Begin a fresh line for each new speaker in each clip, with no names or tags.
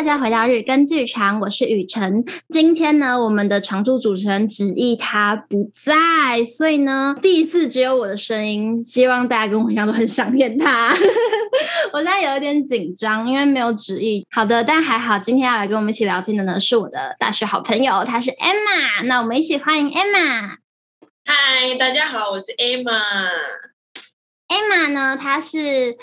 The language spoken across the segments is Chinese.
大家回到日更剧场，我是雨辰。今天呢，我们的常驻主持人子毅他不在，所以呢，第一次只有我的声音。希望大家跟我一样都很想念他。我现在有一点紧张，因为没有子毅。好的，但还好，今天要来跟我们一起聊天的呢，是我的大学好朋友，他是 Emma。那我们一起欢迎 Emma。
嗨，大家好，我是 Emma。
Emma 呢，她是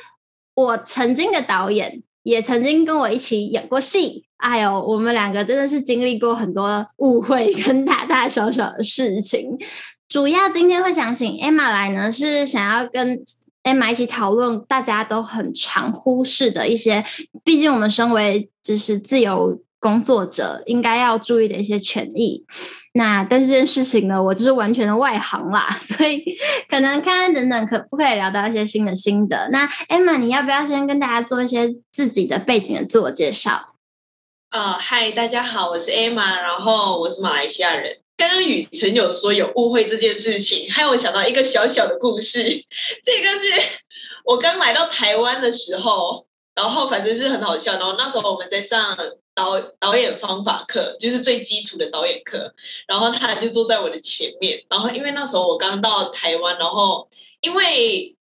我曾经的导演。也曾经跟我一起演过戏，哎呦，我们两个真的是经历过很多误会跟大大小小的事情。主要今天会想请 Emma 来呢，是想要跟 Emma 一起讨论大家都很常忽视的一些，毕竟我们身为就是自由工作者，应该要注意的一些权益。那但是这件事情呢，我就是完全的外行啦，所以可能看看等等可不可以聊到一些新的心得。那 Emma，你要不要先跟大家做一些自己的背景的自我介绍？
呃，嗨，大家好，我是 Emma，然后我是马来西亚人。刚刚雨辰有说有误会这件事情，还有我想到一个小小的故事，这个是我刚来到台湾的时候，然后反正是很好笑，然后那时候我们在上。导导演方法课就是最基础的导演课，然后他就坐在我的前面，然后因为那时候我刚到台湾，然后因为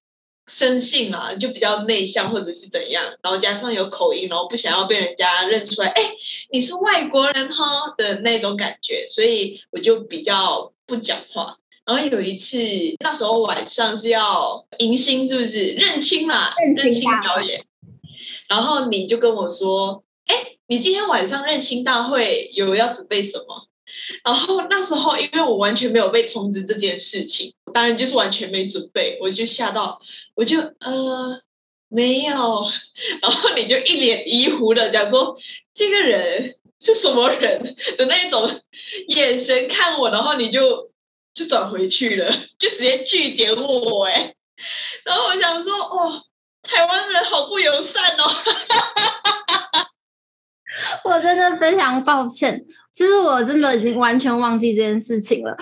生性啊就比较内向或者是怎样，然后加上有口音，然后不想要被人家认出来，哎，你是外国人哈的那种感觉，所以我就比较不讲话。然后有一次那时候晚上是要迎新，是不是认亲啦？认亲表演，然后你就跟我说。哎，你今天晚上认亲大会有要准备什么？然后那时候因为我完全没有被通知这件事情，当然就是完全没准备，我就吓到，我就呃没有，然后你就一脸疑惑的讲说，这个人是什么人的那种眼神看我，然后你就就转回去了，就直接拒点我哎，然后我想说哦，台湾人好不友善哦。
我真的非常抱歉，其实我真的已经完全忘记这件事情了，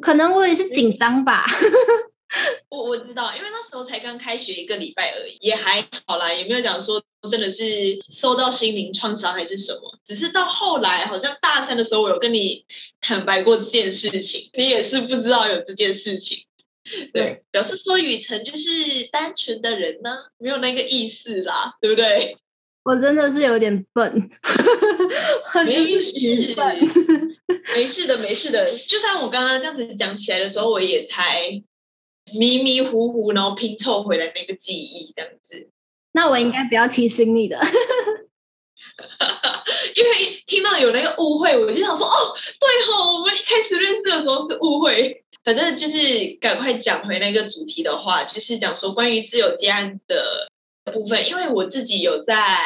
可能我也是紧张吧。
我我知道，因为那时候才刚开学一个礼拜而已，也还好啦，也没有讲说真的是受到心灵创伤还是什么。只是到后来，好像大三的时候，我有跟你坦白过这件事情，你也是不知道有这件事情。对，对表示说雨辰就是单纯的人呢，没有那个意思啦，对不对？
我真的是有点笨，
没事，没事的，没事的。就像我刚刚这样子讲起来的时候，我也才迷迷糊糊，然后拼凑回来那个记忆，这样子。
那我应该不要提醒你的，
因为听到有那个误会，我就想说，哦，对吼，我们一开始认识的时候是误会。反正就是赶快讲回那个主题的话，就是讲说关于自由接案的。部分，因为我自己有在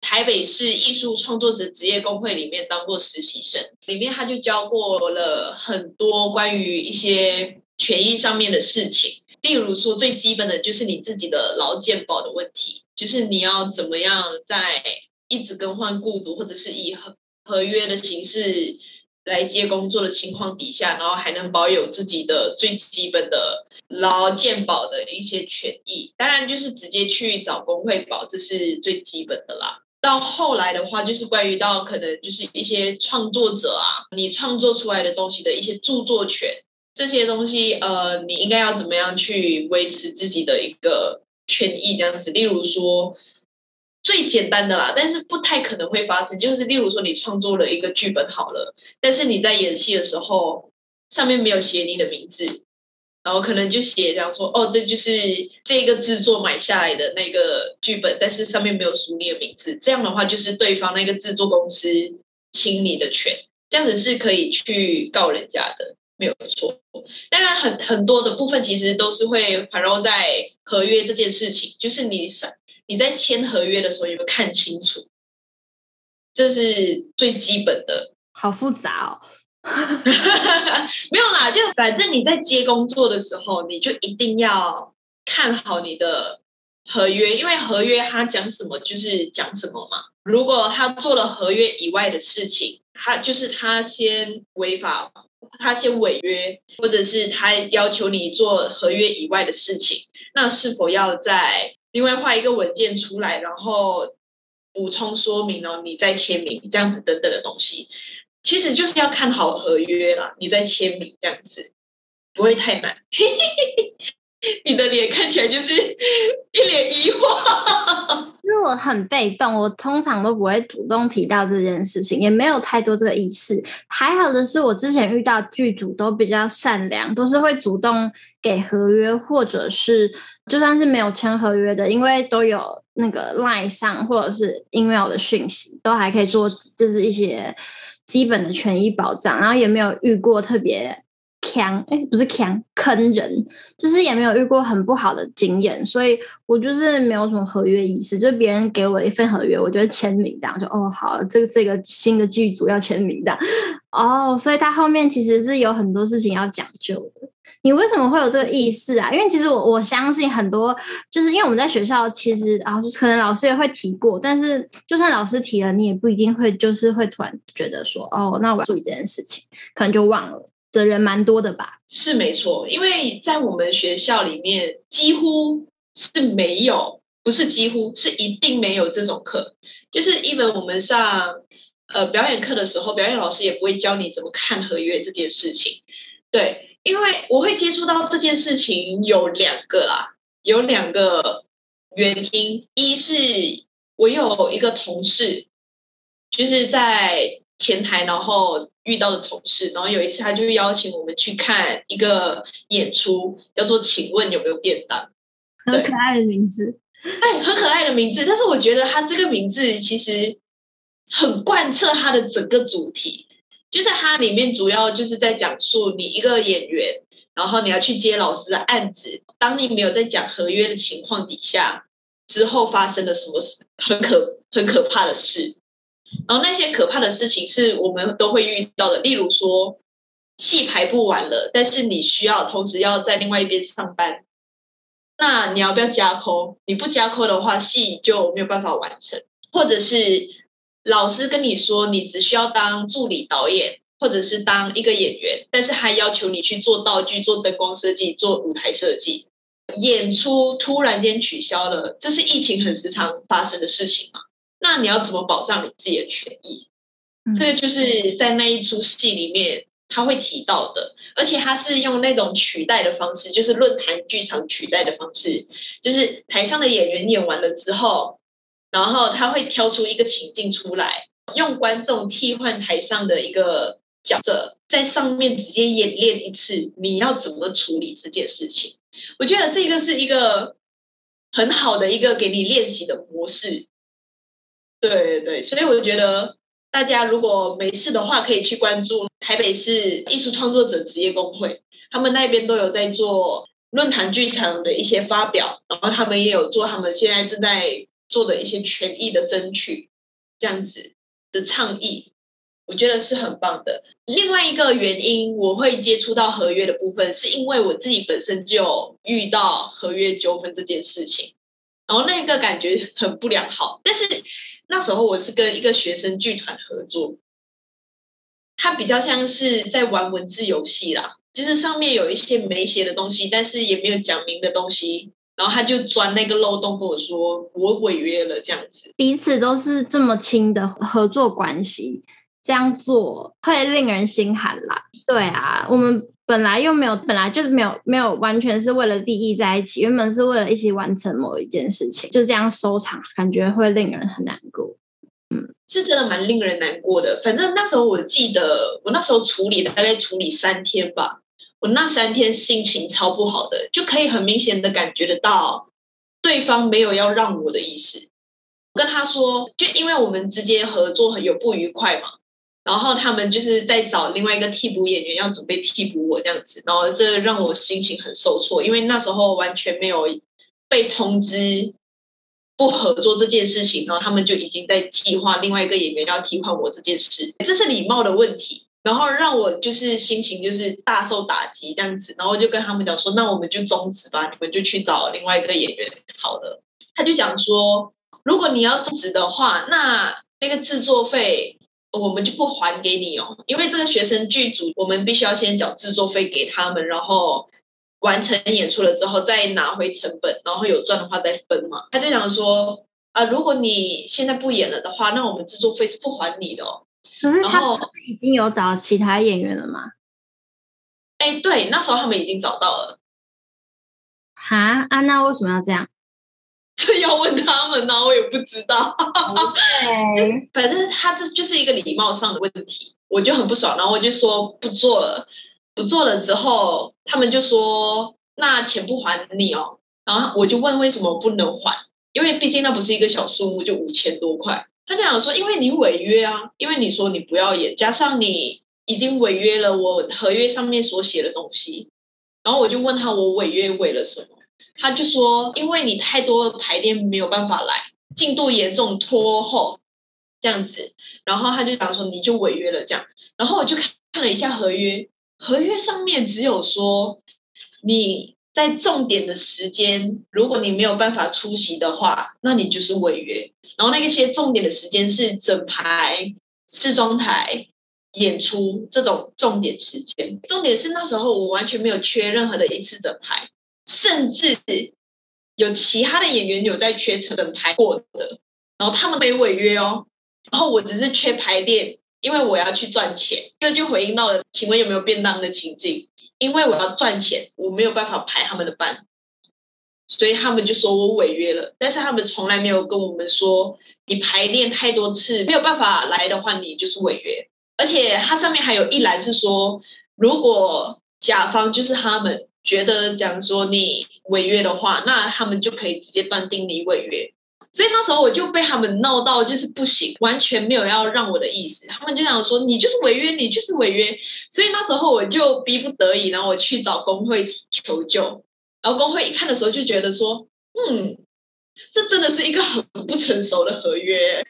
台北市艺术创作者职业工会里面当过实习生，里面他就教过了很多关于一些权益上面的事情，例如说最基本的就是你自己的劳健保的问题，就是你要怎么样在一直更换雇主或者是以合合约的形式来接工作的情况底下，然后还能保有自己的最基本的。劳健保的一些权益，当然就是直接去找工会保，这是最基本的啦。到后来的话，就是关于到可能就是一些创作者啊，你创作出来的东西的一些著作权这些东西，呃，你应该要怎么样去维持自己的一个权益这样子？例如说最简单的啦，但是不太可能会发生，就是例如说你创作了一个剧本好了，但是你在演戏的时候上面没有写你的名字。然后可能就写这样说，哦，这就是这个制作买下来的那个剧本，但是上面没有署你的名字。这样的话，就是对方那个制作公司侵你的权，这样子是可以去告人家的，没有错。当然很，很多的部分其实都是会环绕在合约这件事情，就是你你在签合约的时候有没有看清楚？这是最基本的。
好复杂哦。
没有啦，就反正你在接工作的时候，你就一定要看好你的合约，因为合约他讲什么就是讲什么嘛。如果他做了合约以外的事情，他就是他先违法，他先违约，或者是他要求你做合约以外的事情，那是否要再另外画一个文件出来，然后补充说明哦，你再签名这样子等等的东西，其实就是要看好合约啦，你再签名这样子不会太难。你的脸看起来就是一脸疑惑。
因为我很被动，我通常都不会主动提到这件事情，也没有太多这个意识。还好的是我之前遇到剧组都比较善良，都是会主动给合约，或者是就算是没有签合约的，因为都有那个 LINE 上或者是 email 的讯息，都还可以做就是一些基本的权益保障，然后也没有遇过特别。坑哎，不是坑，坑人，就是也没有遇过很不好的经验，所以我就是没有什么合约意识，就是别人给我一份合约，我就会签名这样，就哦好，这个这个新的剧组要签名的哦，所以他后面其实是有很多事情要讲究的。你为什么会有这个意识啊？因为其实我我相信很多，就是因为我们在学校其实啊，可能老师也会提过，但是就算老师提了，你也不一定会就是会突然觉得说哦，那我要注意这件事情，可能就忘了。的人蛮多的吧？
是没错，因为在我们学校里面，几乎是没有，不是几乎是一定没有这种课。就是因为我们上呃表演课的时候，表演老师也不会教你怎么看合约这件事情。对，因为我会接触到这件事情有两个啦，有两个原因。一是我有一个同事，就是在前台，然后。遇到的同事，然后有一次他就邀请我们去看一个演出，叫做“请问有没有便当”，
很可爱的名字，
对，很可爱的名字。但是我觉得他这个名字其实很贯彻他的整个主题，就是它里面主要就是在讲述你一个演员，然后你要去接老师的案子，当你没有在讲合约的情况底下，之后发生了什么很可很可怕的事。然后那些可怕的事情是我们都会遇到的，例如说戏排不完了，但是你需要同时要在另外一边上班，那你要不要加 call？你不加 call 的话，戏就没有办法完成。或者是老师跟你说，你只需要当助理导演，或者是当一个演员，但是还要求你去做道具、做灯光设计、做舞台设计，演出突然间取消了，这是疫情很时常发生的事情吗？那你要怎么保障你自己的权益？嗯、这个就是在那一出戏里面他会提到的，而且他是用那种取代的方式，就是论坛剧场取代的方式，就是台上的演员演完了之后，然后他会挑出一个情境出来，用观众替换台上的一个角色，在上面直接演练一次，你要怎么处理这件事情？我觉得这个是一个很好的一个给你练习的模式。对对对，所以我觉得大家如果没事的话，可以去关注台北市艺术创作者职业工会，他们那边都有在做论坛剧场的一些发表，然后他们也有做他们现在正在做的一些权益的争取，这样子的倡议，我觉得是很棒的。另外一个原因，我会接触到合约的部分，是因为我自己本身就遇到合约纠纷这件事情，然后那个感觉很不良好，但是。那时候我是跟一个学生剧团合作，他比较像是在玩文字游戏啦，就是上面有一些没写的东西，但是也没有讲明的东西，然后他就钻那个漏洞跟我说我违约了这样子。
彼此都是这么亲的合作关系，这样做会令人心寒啦。对啊，我们。本来又没有，本来就是没有没有完全是为了利益在一起，原本是为了一起完成某一件事情，就这样收场，感觉会令人很难过。嗯，
是真的蛮令人难过的。反正那时候我记得，我那时候处理大概处理三天吧，我那三天心情超不好的，就可以很明显的感觉得到对方没有要让我的意思。我跟他说，就因为我们之间合作很有不愉快嘛。然后他们就是在找另外一个替补演员，要准备替补我这样子，然后这让我心情很受挫，因为那时候完全没有被通知不合作这件事情，然后他们就已经在计划另外一个演员要替换我这件事，这是礼貌的问题，然后让我就是心情就是大受打击这样子，然后就跟他们讲说，那我们就终止吧，你们就去找另外一个演员好了。他就讲说，如果你要终止的话，那那个制作费。我们就不还给你哦，因为这个学生剧组，我们必须要先缴制作费给他们，然后完成演出了之后再拿回成本，然后有赚的话再分嘛。他就想说，啊，如果你现在不演了的话，那我们制作费是不还你的哦。
可是他已经有找其他演员了吗？
哎，对，那时候他们已经找到了。
哈，啊，那为什么要这样？
这要问他们呢，我也不知道。
Okay.
反正他这就是一个礼貌上的问题，我就很不爽，然后我就说不做了，不做了之后，他们就说那钱不还你哦。然后我就问为什么不能还？因为毕竟那不是一个小数目，就五千多块。他就想说，因为你违约啊，因为你说你不要演，加上你已经违约了我合约上面所写的东西。然后我就问他，我违约为了什么？他就说，因为你太多排练没有办法来，进度严重拖后，这样子。然后他就讲说，你就违约了这样。然后我就看了一下合约，合约上面只有说你在重点的时间，如果你没有办法出席的话，那你就是违约。然后那些重点的时间是整排试妆台演出这种重点时间。重点是那时候我完全没有缺任何的一次整排。甚至有其他的演员有在缺整排过的，然后他们没违约哦，然后我只是缺排练，因为我要去赚钱，这就回应到了，请问有没有便当的情境？因为我要赚钱，我没有办法排他们的班，所以他们就说我违约了，但是他们从来没有跟我们说，你排练太多次没有办法来的话，你就是违约，而且它上面还有一栏是说，如果甲方就是他们。觉得讲说你违约的话，那他们就可以直接断定你违约。所以那时候我就被他们闹到就是不行，完全没有要让我的意思。他们就想说你就是违约，你就是违约。所以那时候我就逼不得已，然后我去找工会求救。然后工会一看的时候就觉得说，嗯，这真的是一个很不成熟的合约。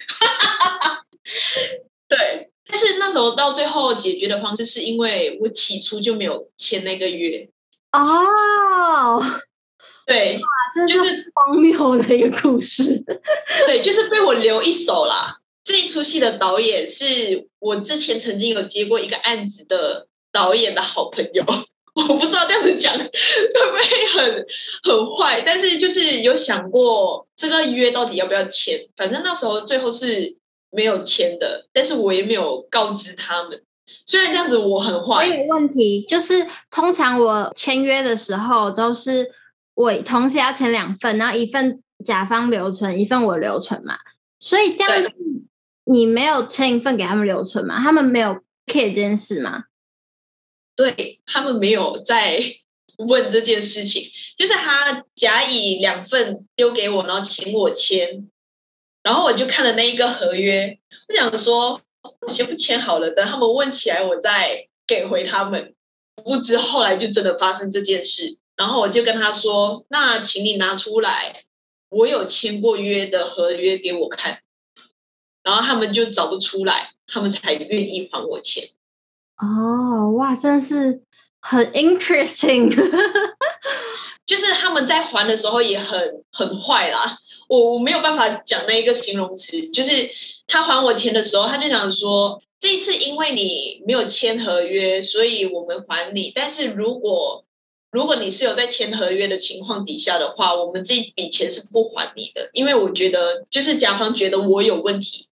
对，但是那时候到最后解决的方式是因为我起初就没有签那个约。
哦，oh,
对，
这是荒谬的一个故事。
对，就是被我留一手啦。这一出戏的导演是我之前曾经有接过一个案子的导演的好朋友。我不知道这样子讲会不会很很坏，但是就是有想过这个约到底要不要签。反正那时候最后是没有签的，但是我也没有告知他们。虽然这样子我很坏，我有
问题，就是通常我签约的时候都是我同时要签两份，然后一份甲方留存，一份我留存嘛。所以这样子你没有签一份给他们留存嘛？他们没有 care 这件事吗？
对，他们没有在 问这件事情，就是他甲乙两份丢给我，然后请我签，然后我就看了那一个合约，我想说。先不签好了，等他们问起来，我再给回他们。不知后来就真的发生这件事，然后我就跟他说：“那请你拿出来，我有签过约的合约给我看。”然后他们就找不出来，他们才愿意还我钱。
哦，哇，真的是很 interesting。
就是他们在还的时候也很很坏啦，我我没有办法讲那一个形容词，就是。他还我钱的时候，他就想说：“这一次因为你没有签合约，所以我们还你。但是如果如果你是有在签合约的情况底下的话，我们这笔钱是不还你的，因为我觉得就是甲方觉得我有问题。”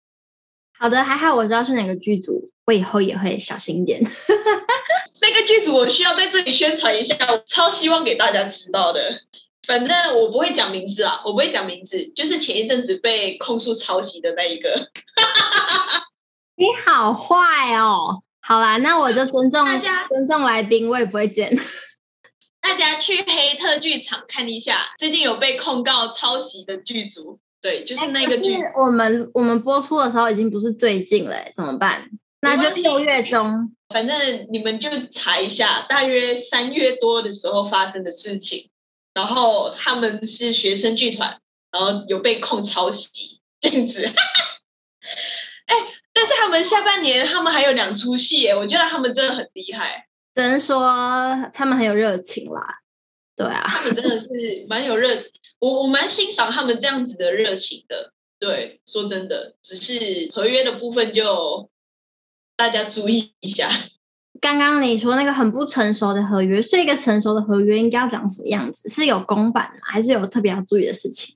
好的，还好我知道是哪个剧组，我以后也会小心一点。
那个剧组我需要在这里宣传一下，我超希望给大家知道的。反正我不会讲名字啊，我不会讲名字，就是前一阵子被控诉抄袭的那一个。
你好坏哦！好啦，那我就尊重大家，尊重来宾，我也不会剪。
大家去黑特剧场看一下，最近有被控告抄袭的剧组，对，就是那个剧。
欸、我们我们播出的时候已经不是最近了，怎么办？那就六月中，
反正你们就查一下，大约三月多的时候发生的事情。然后他们是学生剧团，然后有被控抄袭这样子。哎，但是他们下半年他们还有两出戏，我觉得他们真的很厉害。
只能说他们很有热情啦。对啊，
他们真的是蛮有热，我我蛮欣赏他们这样子的热情的。对，说真的，只是合约的部分就大家注意一下。
刚刚你说那个很不成熟的合约，所以一个成熟的合约应该要长什么样子？是有公版吗？还是有特别要注意的事情？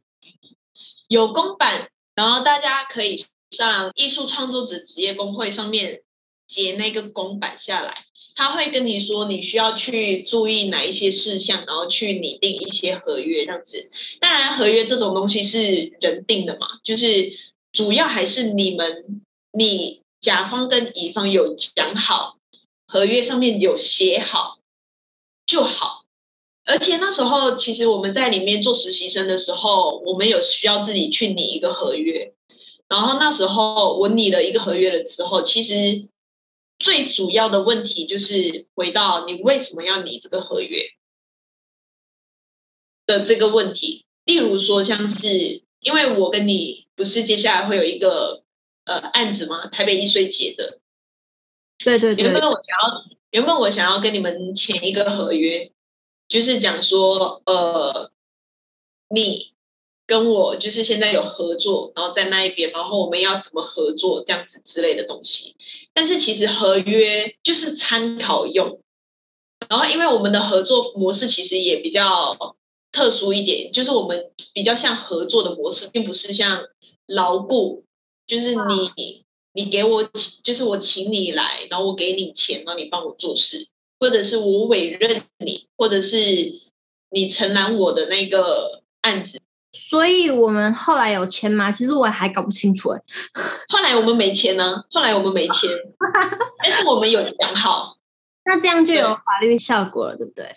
有公版，然后大家可以上艺术创作者职业工会上面截那个公版下来，他会跟你说你需要去注意哪一些事项，然后去拟定一些合约这样子。当然，合约这种东西是人定的嘛，就是主要还是你们你甲方跟乙方有讲好，合约上面有写好就好。而且那时候，其实我们在里面做实习生的时候，我们有需要自己去拟一个合约。然后那时候我拟了一个合约了之后，其实最主要的问题就是回到你为什么要拟这个合约的这个问题。例如说，像是因为我跟你不是接下来会有一个呃案子吗？台北一岁节的。
对对对。
原本我想要，原本我想要跟你们签一个合约。就是讲说，呃，你跟我就是现在有合作，然后在那一边，然后我们要怎么合作这样子之类的东西。但是其实合约就是参考用，然后因为我们的合作模式其实也比较特殊一点，就是我们比较像合作的模式，并不是像牢固，就是你你给我，就是我请你来，然后我给你钱，然后你帮我做事。或者是我委任你，或者是你承揽我的那个案子，
所以我们后来有签吗？其实我还搞不清楚哎。
后来我们没签呢，后来我们没签，但是我们有讲好。
那这样就有法律效果了，对，对不对？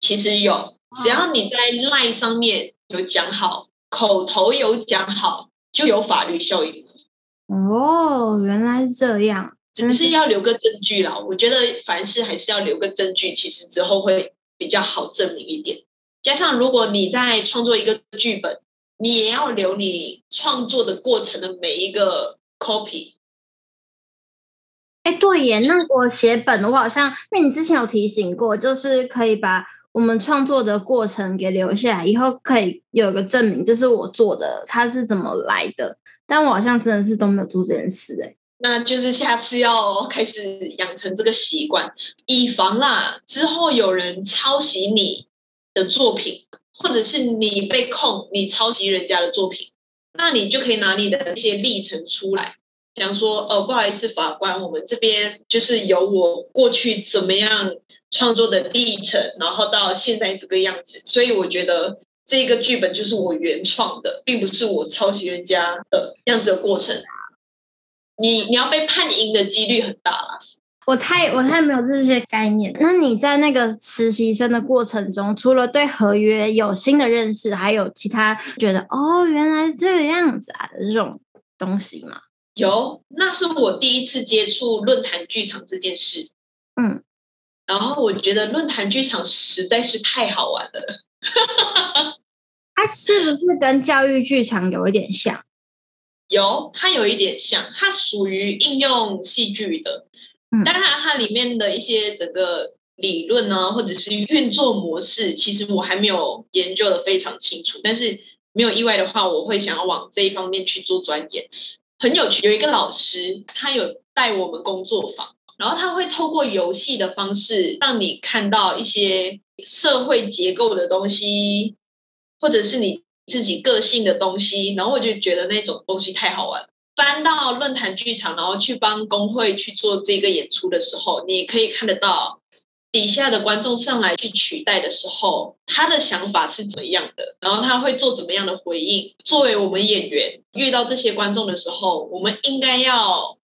其实有，只要你在 LINE 上面有讲好，口头有讲好，就有法律效应。
哦，原来是这样。
只是要留个证据啦，我觉得凡事还是要留个证据，其实之后会比较好证明一点。加上如果你在创作一个剧本，你也要留你创作的过程的每一个 copy。
哎，对耶，那我写本的话，好像因为你之前有提醒过，就是可以把我们创作的过程给留下来，以后可以有个证明，这是我做的，它是怎么来的。但我好像真的是都没有做这件事，哎。
那就是下次要开始养成这个习惯，以防啦之后有人抄袭你的作品，或者是你被控你抄袭人家的作品，那你就可以拿你的一些历程出来，讲说，哦，不好意思，法官，我们这边就是有我过去怎么样创作的历程，然后到现在这个样子，所以我觉得这个剧本就是我原创的，并不是我抄袭人家的这样子的过程。你你要被判赢的几率很大啦。
我太我太没有这些概念。那你在那个实习生的过程中，除了对合约有新的认识，还有其他觉得哦，原来这个样子啊的这种东西吗？
有，那是我第一次接触论坛剧场这件事。
嗯，
然后我觉得论坛剧场实在是太好玩了。
它是不是跟教育剧场有一点像？
有，它有一点像，它属于应用戏剧的。当然，它里面的一些整个理论呢，或者是运作模式，其实我还没有研究的非常清楚。但是没有意外的话，我会想要往这一方面去做钻研。很有趣，有一个老师，他有带我们工作坊，然后他会透过游戏的方式，让你看到一些社会结构的东西，或者是你。自己个性的东西，然后我就觉得那种东西太好玩了。搬到论坛剧场，然后去帮工会去做这个演出的时候，你可以看得到底下的观众上来去取代的时候，他的想法是怎么样的，然后他会做怎么样的回应。作为我们演员遇到这些观众的时候，我们应该要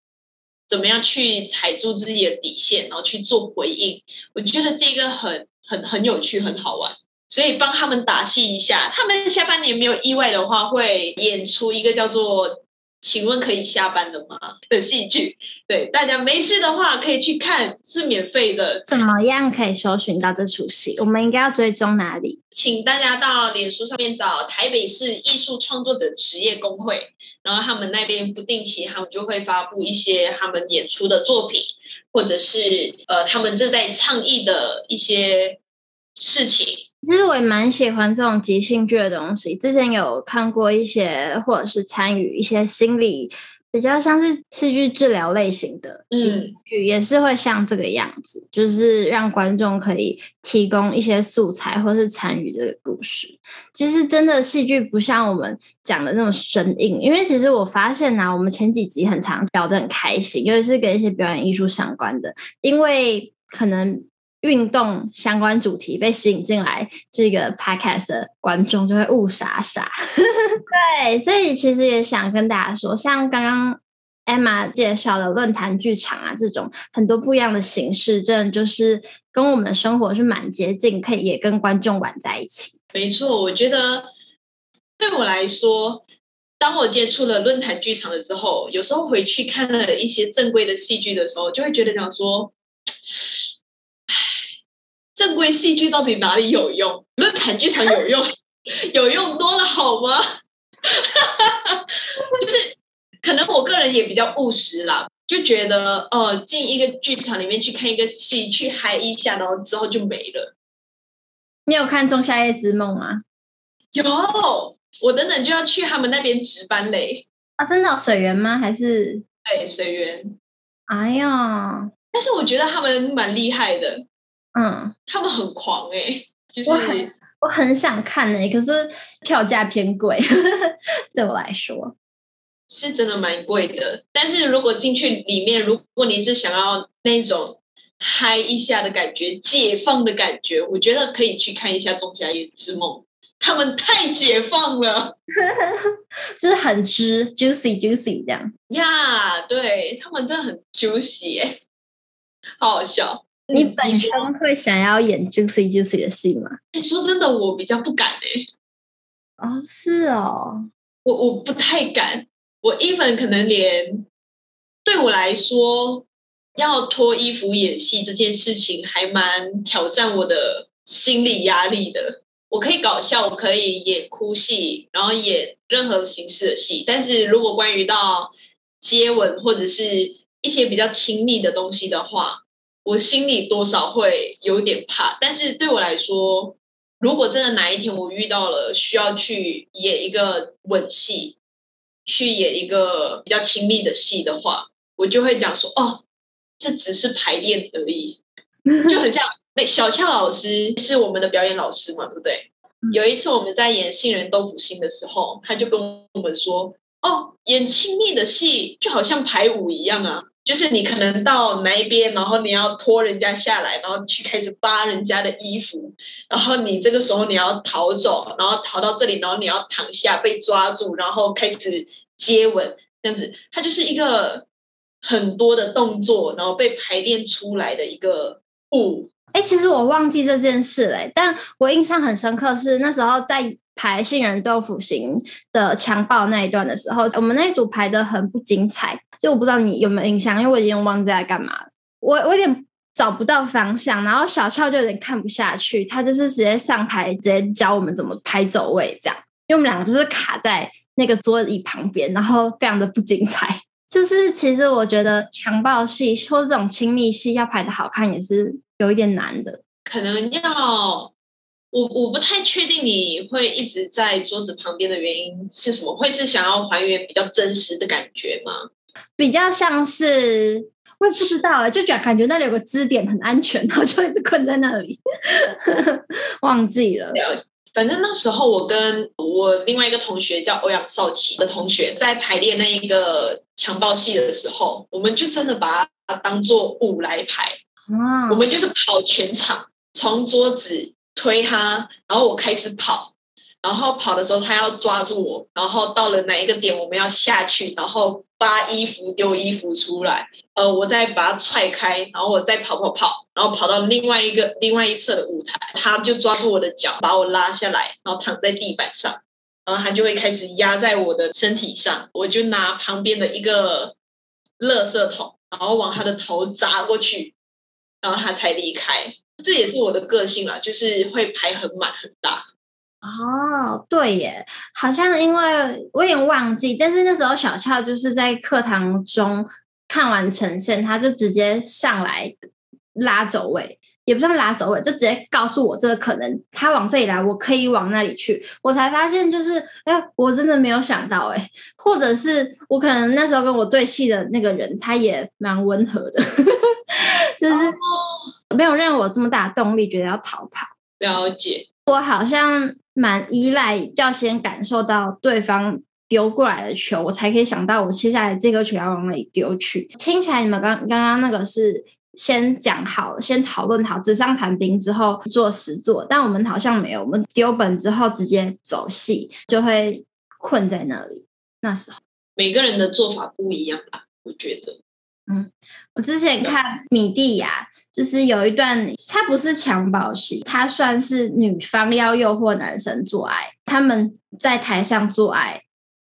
怎么样去踩住自己的底线，然后去做回应。我觉得这个很很很有趣，很好玩。所以帮他们打戏一下，他们下半年没有意外的话，会演出一个叫做“请问可以下班了吗”的戏剧。对，大家没事的话可以去看，是免费的。
怎么样可以搜寻到这出戏？我们应该要追踪哪里？
请大家到脸书上面找台北市艺术创作者职业工会，然后他们那边不定期，他们就会发布一些他们演出的作品，或者是呃他们正在倡议的一些事情。
其实我也蛮喜欢这种即兴剧的东西。之前有看过一些，或者是参与一些心理比较像是戏剧治疗类型的戏剧，也是会像这个样子，嗯、就是让观众可以提供一些素材，或是参与这个故事。其实真的戏剧不像我们讲的那种生硬，因为其实我发现呢、啊，我们前几集很常聊得很开心，尤其是跟一些表演艺术相关的，因为可能。运动相关主题被吸引进来，这个 podcast 的观众就会雾傻傻。对，所以其实也想跟大家说，像刚刚 Emma 介绍的论坛剧场啊，这种很多不一样的形式，真的就是跟我们的生活是蛮接近，可以也跟观众玩在一起。
没错，我觉得对我来说，当我接触了论坛剧场的时候，有时候回去看了一些正规的戏剧的时候，就会觉得讲说。正规戏剧到底哪里有用？论坛剧场有用，有用多了好吗？就是可能我个人也比较务实啦，就觉得呃，进一个剧场里面去看一个戏，去嗨一下，然后之后就没了。
你有看《仲夏夜之梦》吗？
有，我等等就要去他们那边值班嘞。
啊，真的、哦、水源吗？还是
对水源？
哎呀，
但是我觉得他们蛮厉害的。
嗯，
他们很狂哎、欸，就是
我很我很想看哎、欸，可是票价偏贵，对我来说
是真的蛮贵的。但是如果进去里面，如果你是想要那种嗨一下的感觉、解放的感觉，我觉得可以去看一下《仲夏夜之梦》，他们太解放了，
就是很汁 juicy juicy 这样
呀，yeah, 对他们真的很 juicy 好好笑。
你本身会想要演 juicy juicy 的戏吗？
哎，说真的，我比较不敢哎、欸。
哦，是哦，
我我不太敢。我 even 可能连对我来说，要脱衣服演戏这件事情，还蛮挑战我的心理压力的。我可以搞笑，我可以演哭戏，然后演任何形式的戏。但是如果关于到接吻或者是一些比较亲密的东西的话，我心里多少会有点怕，但是对我来说，如果真的哪一天我遇到了需要去演一个吻戏，去演一个比较亲密的戏的话，我就会讲说：“哦，这只是排练而已。”就很像那小俏老师是我们的表演老师嘛，对不对？有一次我们在演《杏仁豆腐心》的时候，他就跟我们说：“哦，演亲密的戏就好像排舞一样啊。”就是你可能到哪一边，然后你要拖人家下来，然后去开始扒人家的衣服，然后你这个时候你要逃走，然后逃到这里，然后你要躺下被抓住，然后开始接吻，这样子，它就是一个很多的动作，然后被排练出来的一个舞。哎，其实我忘记这件事嘞，但我印象很深刻是那时候在排杏仁豆腐型的强暴那一段的时候，我们那组排的很不精彩。就我不知道你有没有印象，因为我已经忘记在干嘛了。我我有点找不到方向，然后小俏就有点看不下去，他就是直接上台直接教我们怎么拍走位，这样。因为我们两个就是卡在那个桌椅旁边，然后非常的不精彩。就是其实我觉得强暴戏或这种亲密戏要拍的好看，也是有一点难的。可能要我我不太确定你会一直在桌子旁边的原因是什么？会是想要还原比较真实的感觉吗？比较像是，我也不知道，就觉得感觉那里有个支点很安全，然后就一直困在那里，忘记了。反正那时候我跟我另外一个同学叫欧阳少奇的同学在排练那一个强暴戏的时候，我们就真的把它当做舞来排。啊我们就是跑全场，从桌子推他，然后我开始跑。然后跑的时候，他要抓住我，然后到了哪一个点，我们要下去，然后扒衣服、丢衣服出来，呃，我再把它踹开，然后我再跑跑跑，然后跑到另外一个另外一侧的舞台，他就抓住我的脚，把我拉下来，然后躺在地板上，然后他就会开始压在我的身体上，我就拿旁边的一个垃圾桶，然后往他的头砸过去，然后他才离开。这也是我的个性啦，就是会排很满很大。哦，对耶，好像因为我有点忘记，但是那时候小俏就是在课堂中看完呈现，他就直接上来拉走位，
也不算拉走位，就直接告诉我这个可能，他往这里来，我可以往那里去。我才发现，就是哎，我真的没有想到哎，或者是我可能那时候跟我对戏的那个人，他也蛮温和的，就是没有让我这么大的动力，觉得要逃跑。
了解，
我好像蛮依赖，要先感受到对方丢过来的球，我才可以想到我接下来这个球要往哪里丢去。听起来你们刚刚刚那个是。先讲好，先讨论好，纸上谈兵之后做实作。但我们好像没有，我们丢本之后直接走戏，就会困在那里。那时候
每个人的做法不一样吧？我觉得，
嗯，我之前看米蒂亚，就是有一段，它不是襁褓戏，它算是女方要诱惑男生做爱，他们在台上做爱，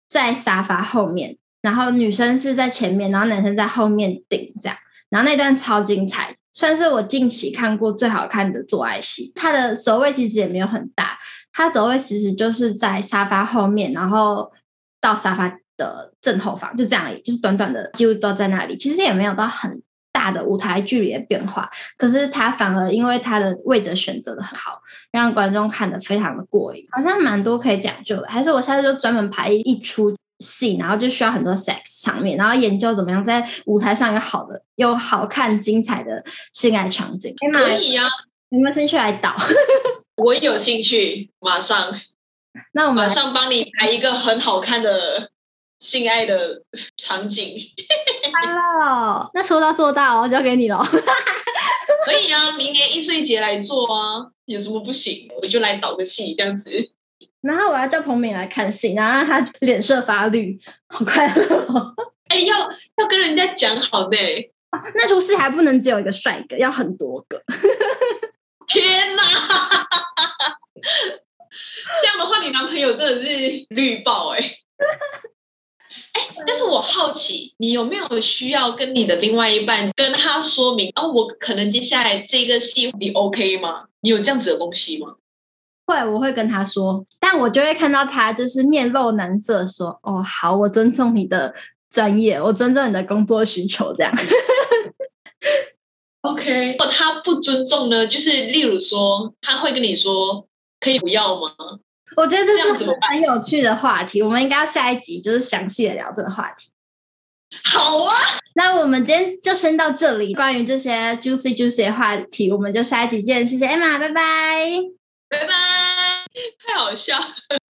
在沙发后面，然后女生是在前面，然后男生在后面顶这样。然后那段超精彩，算是我近期看过最好看的做爱戏。他的走位其实也没有很大，他走位其实就是在沙发后面，然后到沙发的正后方，就这样而已，就是短短的，几乎都在那里。其实也没有到很大的舞台距离的变化，可是他反而因为他的位置选择的很好，让观众看得非常的过瘾，好像蛮多可以讲究的。还是我下次就专门排一出。戏，然后就需要很多 sex 场面，然后研究怎么样在舞台上有好的、有好看、精彩的性爱场景。
可以呀、啊，
你们兴趣来导？
我有兴趣，马上。
那我们
马上帮你排一个很好看的性爱的场景。
Hello，那说到做到，交给你了。
可以啊，明年艺穗节来做啊，有什么不行？我就来导个戏，这样子。
然后我要叫彭敏来看戏，然后让他脸色发绿，好快乐哦！
哎，要要跟人家讲好呢、
啊，那出戏还不能只有一个帅哥，要很多个。
天哪！这样的话，你男朋友真的是绿爆哎！哎，但是我好奇，你有没有需要跟你的另外一半跟他说明？哦，我可能接下来这个戏你 OK 吗？你有这样子的东西吗？
会，我会跟他说，但我就会看到他就是面露难色，说：“哦，好，我尊重你的专业，我尊重你的工作需求。”这样。
OK，如果他不尊重呢？就是例如说，他会跟你说：“可以不要吗？”
我觉得这是很有趣的话题，我们应该要下一集就是详细的聊这个话题。
好啊，
那我们今天就先到这里。关于这些 juicy juicy 的话题，我们就下一集见。谢谢 Emma，拜拜。
拜拜，太好笑了。